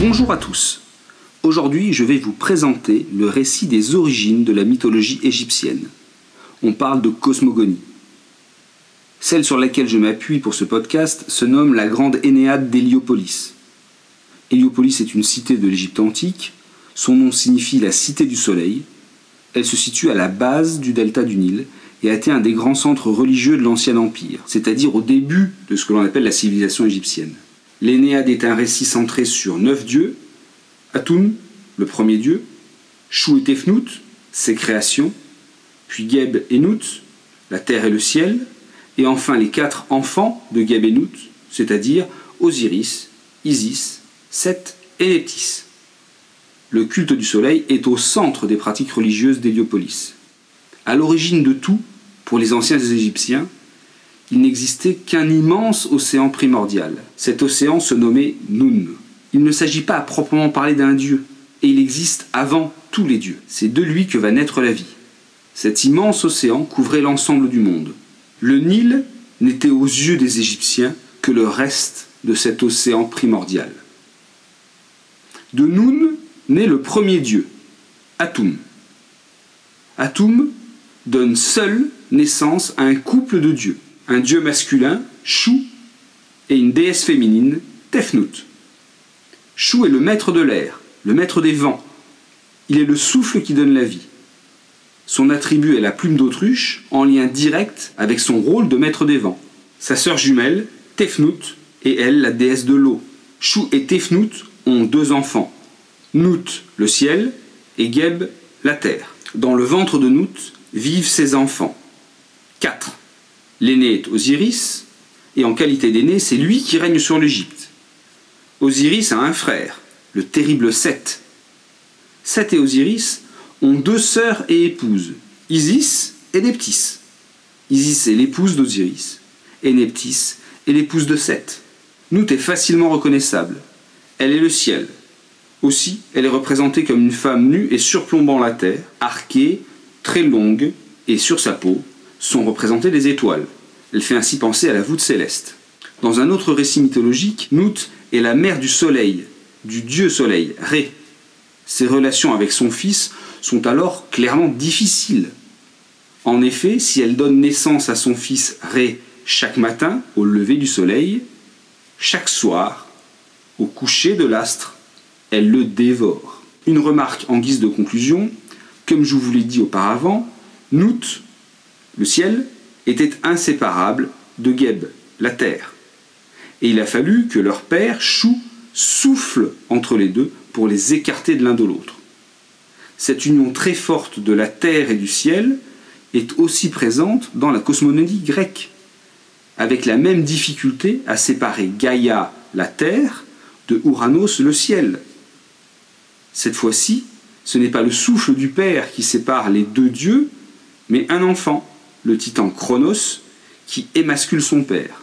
Bonjour à tous. Aujourd'hui, je vais vous présenter le récit des origines de la mythologie égyptienne. On parle de cosmogonie. Celle sur laquelle je m'appuie pour ce podcast se nomme la Grande Énéade d'Héliopolis. Héliopolis est une cité de l'Égypte antique. Son nom signifie la cité du soleil. Elle se situe à la base du delta du Nil et a été un des grands centres religieux de l'Ancien Empire, c'est-à-dire au début de ce que l'on appelle la civilisation égyptienne. L'Énéade est un récit centré sur neuf dieux Atum, le premier dieu, Chou et Tefnout, ses créations, puis Geb et Nout, la terre et le ciel, et enfin les quatre enfants de Geb et c'est-à-dire Osiris, Isis, Seth et Nephthys. Le culte du soleil est au centre des pratiques religieuses d'Héliopolis. À l'origine de tout, pour les anciens Égyptiens, il n'existait qu'un immense océan primordial. Cet océan se nommait Nun. Il ne s'agit pas à proprement parler d'un dieu, et il existe avant tous les dieux. C'est de lui que va naître la vie. Cet immense océan couvrait l'ensemble du monde. Le Nil n'était aux yeux des Égyptiens que le reste de cet océan primordial. De Nun naît le premier dieu, Atum. Atum donne seul naissance à un couple de dieux un dieu masculin, Chou, et une déesse féminine, Tefnut. Chou est le maître de l'air, le maître des vents. Il est le souffle qui donne la vie. Son attribut est la plume d'autruche, en lien direct avec son rôle de maître des vents. Sa sœur jumelle, Tefnut, est elle la déesse de l'eau. Chou et Tefnut ont deux enfants, Nout, le ciel, et Geb, la terre. Dans le ventre de Nout vivent ses enfants. L'aîné est Osiris, et en qualité d'aîné, c'est lui qui règne sur l'Égypte. Osiris a un frère, le terrible Seth. Seth et Osiris ont deux sœurs et épouses, Isis et Nephthys. Isis est l'épouse d'Osiris, et Nephthys est l'épouse de Seth. Nout est facilement reconnaissable. Elle est le ciel. Aussi, elle est représentée comme une femme nue et surplombant la terre, arquée, très longue, et sur sa peau, sont représentées des étoiles. Elle fait ainsi penser à la voûte céleste. Dans un autre récit mythologique, Nout est la mère du soleil, du dieu soleil, Ré. Ses relations avec son fils sont alors clairement difficiles. En effet, si elle donne naissance à son fils Ré chaque matin au lever du soleil, chaque soir, au coucher de l'astre, elle le dévore. Une remarque en guise de conclusion, comme je vous l'ai dit auparavant, Nout le ciel était inséparable de Geb, la terre. Et il a fallu que leur père, Chou, souffle entre les deux pour les écarter de l'un de l'autre. Cette union très forte de la terre et du ciel est aussi présente dans la cosmogonie grecque, avec la même difficulté à séparer Gaïa, la terre, de Ouranos, le ciel. Cette fois-ci, ce n'est pas le souffle du Père qui sépare les deux dieux, mais un enfant, le titan Chronos, qui émascule son père.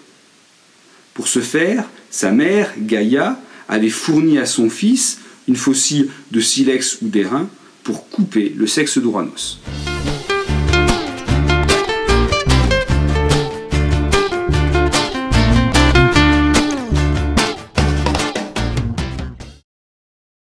Pour ce faire, sa mère, Gaïa, avait fourni à son fils une faucille de silex ou d'airain pour couper le sexe d'Ouranos.